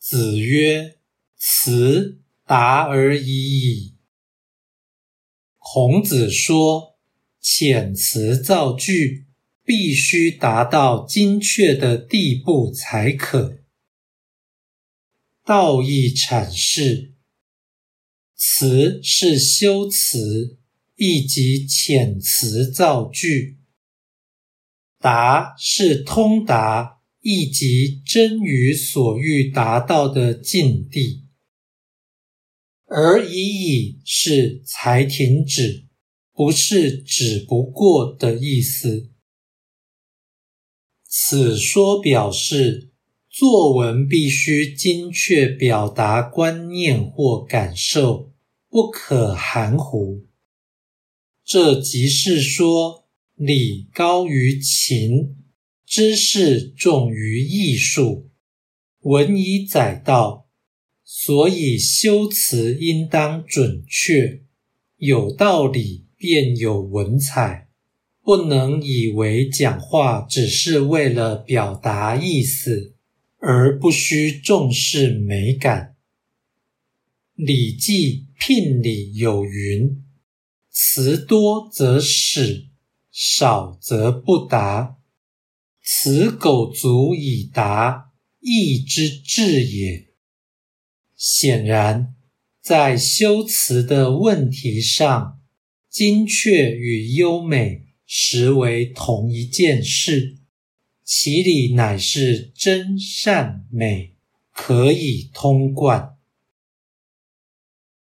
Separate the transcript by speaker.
Speaker 1: 子曰：“辞达而已矣。”孔子说：“遣词造句必须达到精确的地步才可。”道义阐释：辞是修辞，亦即遣词造句；达是通达，亦即真于所欲达到的境地。而已矣是才停止，不是只不过的意思。此说表示。作文必须精确表达观念或感受，不可含糊。这即是说，理高于情，知识重于艺术，文以载道。所以修辞应当准确，有道理便有文采，不能以为讲话只是为了表达意思。而不需重视美感。《礼记·聘礼》有云：“词多则始，少则不达。此苟足以达，意之至也。”显然，在修辞的问题上，精确与优美实为同一件事。其理乃是真善美，可以通贯。